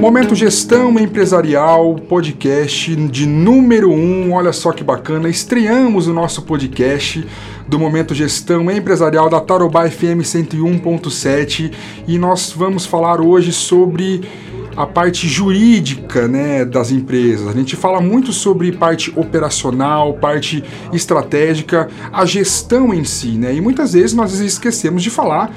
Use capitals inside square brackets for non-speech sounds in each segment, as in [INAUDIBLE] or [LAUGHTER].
Momento Gestão Empresarial, podcast de número 1. Um, olha só que bacana, estreamos o nosso podcast do Momento Gestão Empresarial da Tarobá FM 101.7 e nós vamos falar hoje sobre a parte jurídica né, das empresas. A gente fala muito sobre parte operacional, parte estratégica, a gestão em si, né? E muitas vezes nós esquecemos de falar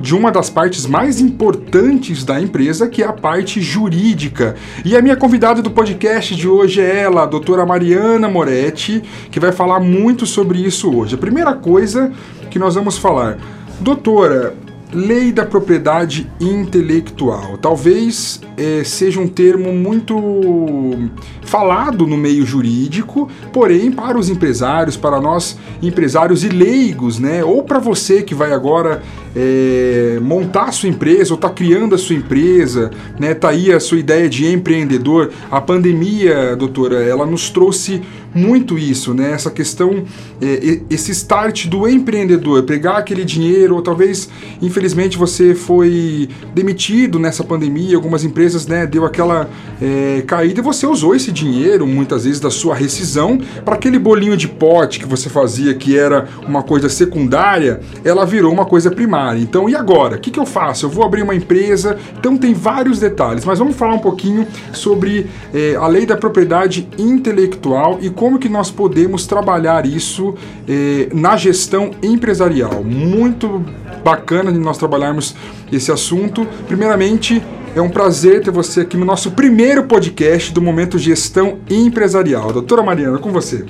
de uma das partes mais importantes da empresa, que é a parte jurídica. E a minha convidada do podcast de hoje é ela, a doutora Mariana Moretti, que vai falar muito sobre isso hoje. A primeira coisa que nós vamos falar. Doutora, Lei da propriedade intelectual. Talvez é, seja um termo muito falado no meio jurídico, porém para os empresários, para nós empresários e leigos, né? Ou para você que vai agora é, montar a sua empresa ou está criando a sua empresa, né? Tá aí a sua ideia de empreendedor. A pandemia, doutora, ela nos trouxe muito isso, né? Essa questão, é, esse start do empreendedor, pegar aquele dinheiro, ou talvez, infelizmente, você foi demitido nessa pandemia, algumas empresas, né, deu aquela é, caída e você usou esse dinheiro, muitas vezes, da sua rescisão, para aquele bolinho de pote que você fazia, que era uma coisa secundária, ela virou uma coisa primária. Então, e agora? O que, que eu faço? Eu vou abrir uma empresa, então tem vários detalhes, mas vamos falar um pouquinho sobre é, a lei da propriedade intelectual e como que nós podemos trabalhar isso eh, na gestão empresarial. Muito bacana de nós trabalharmos esse assunto. Primeiramente, é um prazer ter você aqui no nosso primeiro podcast do Momento Gestão Empresarial. Doutora Mariana, com você.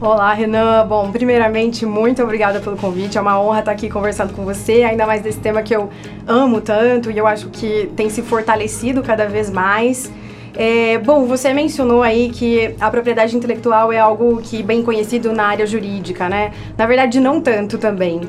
Olá, Renan. Bom, primeiramente, muito obrigada pelo convite. É uma honra estar aqui conversando com você, ainda mais desse tema que eu amo tanto e eu acho que tem se fortalecido cada vez mais. É, bom, você mencionou aí que a propriedade intelectual é algo que bem conhecido na área jurídica, né? Na verdade, não tanto também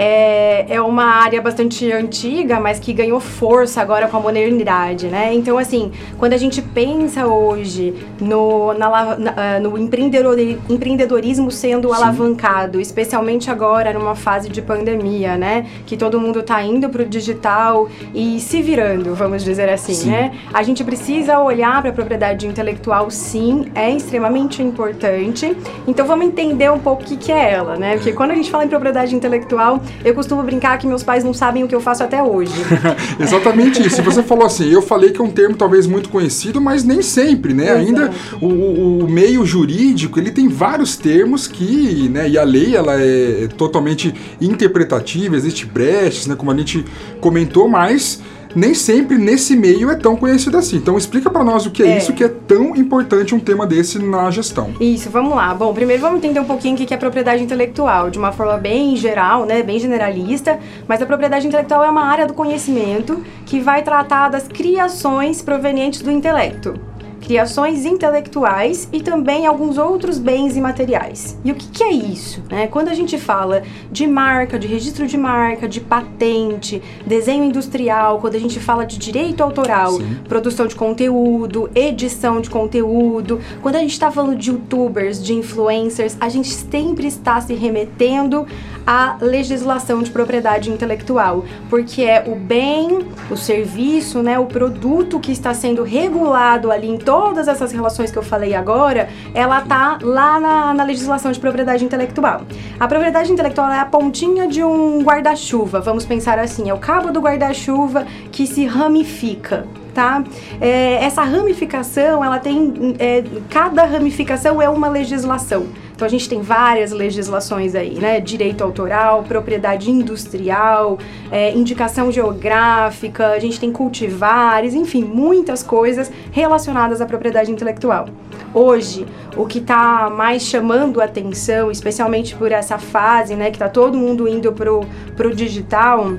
é, é uma área bastante antiga, mas que ganhou força agora com a modernidade, né? Então, assim, quando a gente pensa hoje no, na, na, ah, no empreendedorismo sendo Sim. alavancado, especialmente agora numa fase de pandemia, né? Que todo mundo tá indo pro digital e se virando, vamos dizer assim, sim. né? A gente precisa olhar para a propriedade intelectual, sim, é extremamente importante. Então, vamos entender um pouco o que, que é ela, né? Porque quando a gente fala em propriedade intelectual, eu costumo brincar que meus pais não sabem o que eu faço até hoje. [LAUGHS] Exatamente isso. Você falou assim, eu falei que é um termo talvez muito conhecido, mas nem sempre, né? Exato. Ainda o, o, meio jurídico, ele tem vários termos que, né, e a lei ela é totalmente interpretativa, existe brechas, né, como a gente comentou, mas nem sempre nesse meio é tão conhecido assim. Então explica para nós o que é, é, isso que é tão importante um tema desse na gestão. Isso, vamos lá. Bom, primeiro vamos entender um pouquinho o que é propriedade intelectual, de uma forma bem geral, né, bem generalista, mas a propriedade intelectual é uma área do conhecimento que vai tratar das criações provenientes do intelecto criações intelectuais e também alguns outros bens imateriais. E o que, que é isso? Né? Quando a gente fala de marca, de registro de marca, de patente, desenho industrial, quando a gente fala de direito autoral, Sim. produção de conteúdo, edição de conteúdo, quando a gente está falando de youtubers, de influencers, a gente sempre está se remetendo à legislação de propriedade intelectual, porque é o bem, o serviço, né, o produto que está sendo regulado ali em todas essas relações que eu falei agora, ela tá lá na, na legislação de propriedade intelectual. A propriedade intelectual é a pontinha de um guarda-chuva, vamos pensar assim, é o cabo do guarda-chuva que se ramifica. Tá? É, essa ramificação, ela tem. É, cada ramificação é uma legislação. Então a gente tem várias legislações aí, né? Direito autoral, propriedade industrial, é, indicação geográfica, a gente tem cultivares, enfim, muitas coisas relacionadas à propriedade intelectual. Hoje, o que está mais chamando atenção, especialmente por essa fase, né, que está todo mundo indo pro, pro digital,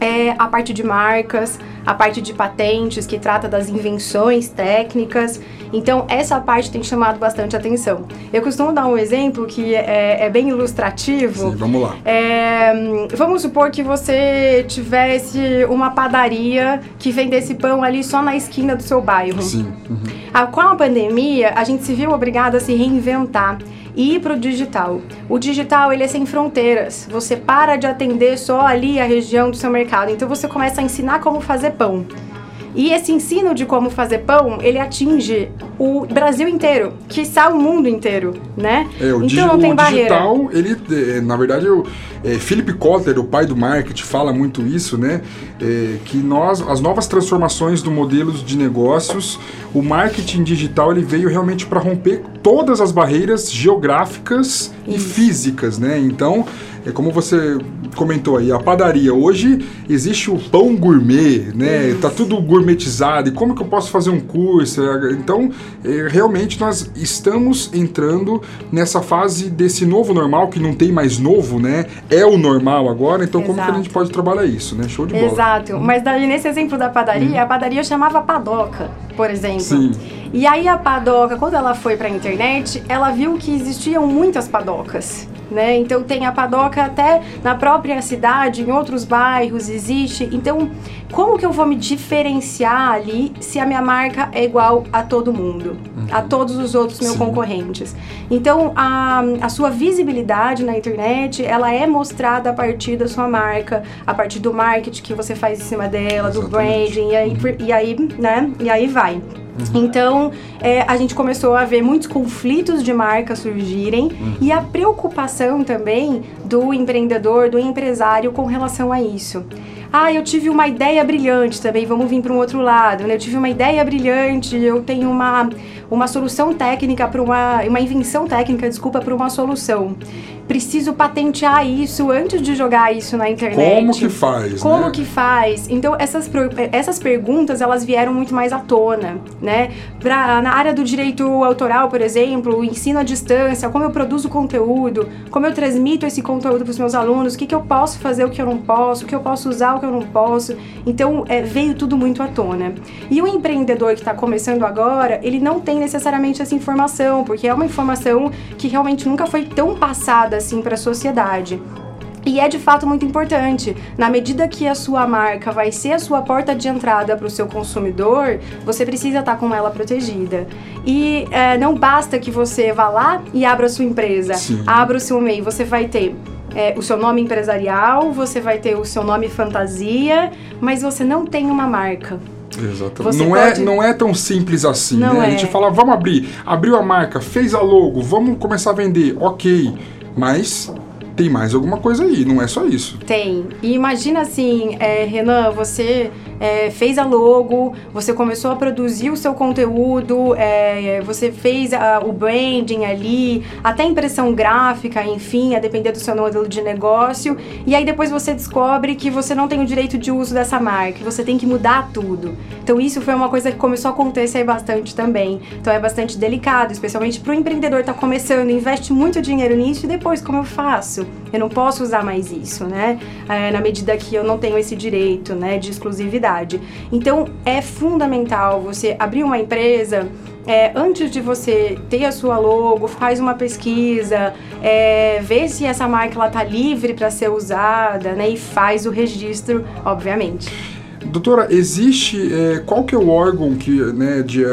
é a parte de marcas, a parte de patentes, que trata das invenções técnicas. Então, essa parte tem chamado bastante atenção. Eu costumo dar um exemplo que é, é bem ilustrativo. Sim, vamos lá. É, vamos supor que você tivesse uma padaria que vendesse pão ali só na esquina do seu bairro. Sim. Uhum. Ah, com a pandemia, a gente se viu obrigado a se reinventar e ir para o digital. O digital ele é sem fronteiras. Você para de atender só ali a região do seu mercado. Então você começa a ensinar como fazer pão. E esse ensino de como fazer pão, ele atinge o Brasil inteiro, que está o mundo inteiro, né? É, o, então não tem o barreira. digital, ele, é, na verdade, o é, Philip Kotler, o pai do marketing, fala muito isso, né? É, que nós, as novas transformações do modelo de negócios, o marketing digital, ele veio realmente para romper todas as barreiras geográficas isso. e físicas, né? Então, é como você comentou aí, a padaria. Hoje existe o pão gourmet, né? Tá tudo gourmetizado. E como que eu posso fazer um curso? Então, realmente nós estamos entrando nessa fase desse novo normal, que não tem mais novo, né? É o normal agora. Então, Exato. como que a gente pode trabalhar isso, né? Show de bola. Exato. Hum. Mas daí, nesse exemplo da padaria, hum. a padaria chamava padoca, por exemplo. Sim. E aí a padoca, quando ela foi para a internet, ela viu que existiam muitas padocas né? Então tem a padoca até na própria cidade, em outros bairros existe. Então, como que eu vou me diferenciar ali se a minha marca é igual a todo mundo, uhum. a todos os outros meus Sim. concorrentes? Então, a, a sua visibilidade na internet, ela é mostrada a partir da sua marca, a partir do marketing que você faz em cima dela, Exatamente. do branding, e aí, uhum. e aí, né? E aí vai. Uhum. Então, é, a gente começou a ver muitos conflitos de marca surgirem uhum. e a preocupação também do empreendedor, do empresário com relação a isso. Ah, eu tive uma ideia brilhante também, vamos vir para um outro lado, né? Eu tive uma ideia brilhante, eu tenho uma, uma solução técnica para uma, uma invenção técnica, desculpa, para uma solução preciso patentear isso antes de jogar isso na internet. Como que faz? Como né? que faz? Então essas, essas perguntas elas vieram muito mais à tona, né? Pra, na área do direito autoral, por exemplo, ensino à distância, como eu produzo conteúdo, como eu transmito esse conteúdo para os meus alunos, o que, que eu posso fazer, o que eu não posso, o que eu posso usar, o que eu não posso. Então é, veio tudo muito à tona. E o empreendedor que está começando agora, ele não tem necessariamente essa informação, porque é uma informação que realmente nunca foi tão passada assim para a sociedade. E é de fato muito importante. Na medida que a sua marca vai ser a sua porta de entrada para o seu consumidor, você precisa estar tá com ela protegida. E é, não basta que você vá lá e abra a sua empresa, Sim. abra o seu MEI. Você vai ter é, o seu nome empresarial, você vai ter o seu nome fantasia, mas você não tem uma marca. Exatamente. não, é, pode... é, não é tão simples assim, né? É. A gente fala, vamos abrir, abriu a marca, fez a logo, vamos começar a vender, ok. Mas tem mais alguma coisa aí, não é só isso. Tem. E imagina assim, é, Renan, você é, fez a logo, você começou a produzir o seu conteúdo, é, você fez a, o branding ali, até impressão gráfica, enfim, a depender do seu modelo de negócio. E aí depois você descobre que você não tem o direito de uso dessa marca, você tem que mudar tudo. Então isso foi uma coisa que começou a acontecer bastante também. Então é bastante delicado, especialmente para o empreendedor estar tá começando, investe muito dinheiro nisso e depois como eu faço? Eu não posso usar mais isso, né? É, na medida que eu não tenho esse direito, né, de exclusividade. Então é fundamental você abrir uma empresa. É, antes de você ter a sua logo, faz uma pesquisa, é, vê se essa marca está livre para ser usada, né? E faz o registro, obviamente. Doutora, existe é, qual que é o órgão que, né, de,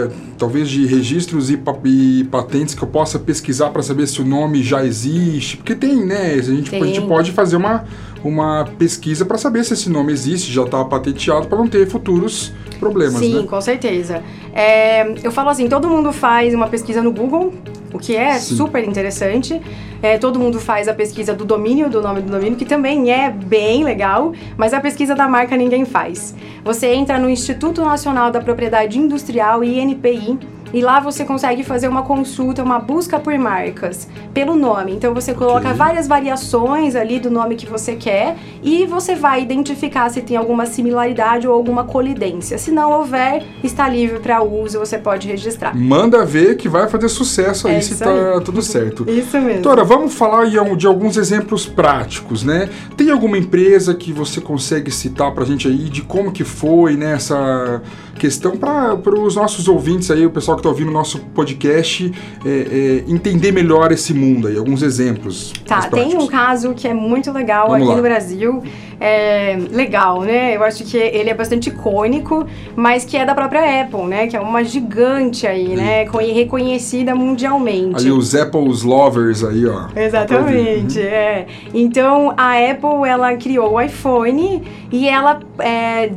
talvez de registros e, e, patentes que eu possa pesquisar para saber se o nome já existe? Porque tem, né? A gente, tem. a gente pode fazer uma, uma pesquisa para saber se esse nome existe, já está patenteado, para não ter futuros problemas. Sim, né? com certeza. É, eu falo assim, todo mundo faz uma pesquisa no Google, o que é Sim. super interessante. É, todo mundo faz a pesquisa do domínio, do nome do domínio, que também é bem legal, mas a pesquisa da marca ninguém faz. Você entra no Instituto Nacional da Propriedade Industrial, INPI, e lá você consegue fazer uma consulta, uma busca por marcas, pelo nome. Então você coloca okay. várias variações ali do nome que você quer e você vai identificar se tem alguma similaridade ou alguma colidência. Se não houver, está livre para uso, você pode registrar. Manda ver que vai fazer sucesso aí é se tá aí. tudo certo. [LAUGHS] isso mesmo. Doutora, vamos falar de alguns exemplos práticos, né? Tem alguma empresa que você consegue citar pra gente aí de como que foi, né, essa questão para os nossos ouvintes aí, o pessoal que está ouvindo o nosso podcast é, é, entender melhor esse mundo aí, alguns exemplos. Tá, tem um caso que é muito legal Vamos aqui lá. no Brasil é, legal, né? Eu acho que ele é bastante icônico, mas que é da própria Apple, né? Que é uma gigante aí, né? Reconhecida mundialmente. Ali os Apple's lovers aí, ó. Exatamente, uhum. é. Então, a Apple, ela criou o iPhone e ela é,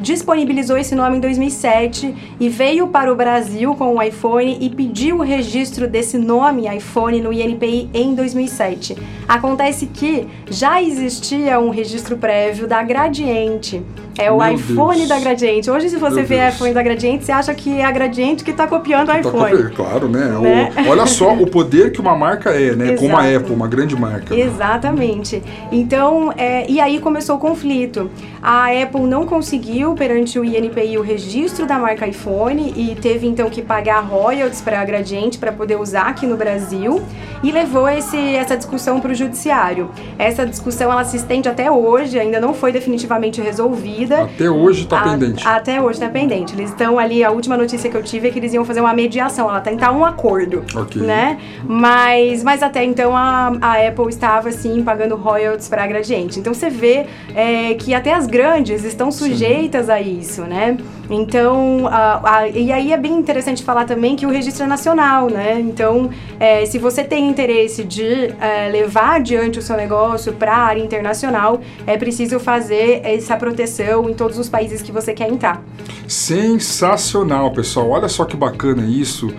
disponibilizou esse nome em 2007 e veio para o Brasil com o iPhone e pediu o registro desse nome iPhone no INPI em 2007. Acontece que já existia um registro prévio da Gradiente. É o Meu iPhone Deus. da Gradiente. Hoje, se você Meu vê Deus. iPhone da Gradiente, você acha que é a Gradiente que está copiando o tá iPhone. Tá. Claro, né? né? O... [LAUGHS] olha só o poder que uma marca é, né? Exato. Como a Apple, uma grande marca. Exatamente. Então, é... e aí começou o conflito. A Apple não conseguiu, perante o INPI, o registro da marca iPhone e teve então que pagar royalties para a Gradiente para poder usar aqui no Brasil e levou esse, essa discussão para o judiciário. Essa discussão ela se estende até hoje, ainda não foi definitivamente resolvida. Até hoje está pendente. Até hoje está pendente. Eles estão ali, a última notícia que eu tive é que eles iam fazer uma mediação, ela tentar um acordo, okay. né? Mas, mas até então a, a Apple estava assim pagando royalties para a Gradiente. Então você vê é, que até as grandes estão sujeitas Sim. a isso, né? Então, a, a, e aí é bem interessante falar também que o registro é nacional, né? Então, é, se você tem interesse de é, levar adiante o seu negócio para a área internacional, é preciso fazer essa proteção em todos os países que você quer entrar. Sensacional, pessoal. Olha só que bacana isso.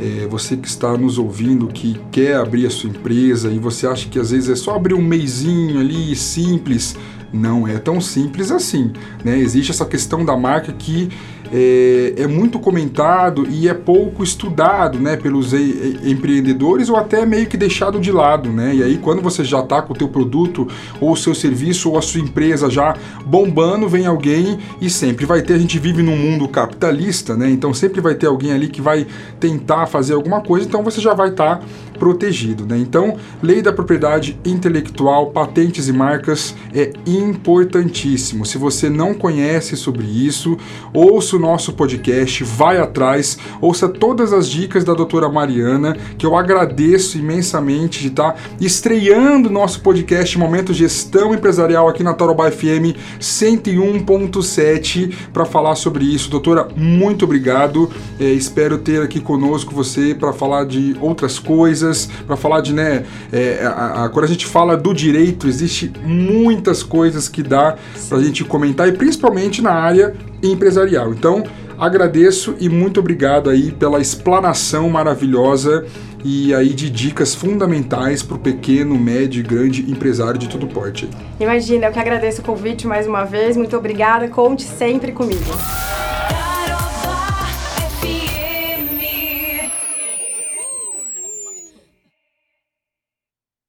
É, você que está nos ouvindo, que quer abrir a sua empresa e você acha que às vezes é só abrir um meizinho ali simples não é tão simples assim. Né? Existe essa questão da marca que é, é, muito comentado e é pouco estudado né, pelos e, empreendedores ou até meio que deixado de lado. Né? E aí quando você já está com o teu produto ou o seu serviço ou a sua empresa já bombando, vem alguém e sempre vai ter, a gente vive num mundo capitalista, né? então sempre vai ter alguém ali que vai tentar fazer alguma coisa, então você já vai estar tá protegido. Né? Então, lei da propriedade intelectual, patentes e marcas é importantíssimo. Se você não conhece sobre isso, ouça o nosso podcast, vai atrás, ouça todas as dicas da doutora Mariana, que eu agradeço imensamente de estar estreando nosso podcast Momento Gestão Empresarial aqui na Tarobá FM 101.7 para falar sobre isso. Doutora, muito obrigado. É, espero ter aqui conosco você para falar de outras coisas coisas para falar de, né, é, a, a, quando a gente fala do direito, existe muitas coisas que dá para a gente comentar e principalmente na área empresarial. Então, agradeço e muito obrigado aí pela explanação maravilhosa e aí de dicas fundamentais para o pequeno, médio e grande empresário de todo porte. Imagina, eu que agradeço o convite mais uma vez, muito obrigada, conte sempre comigo.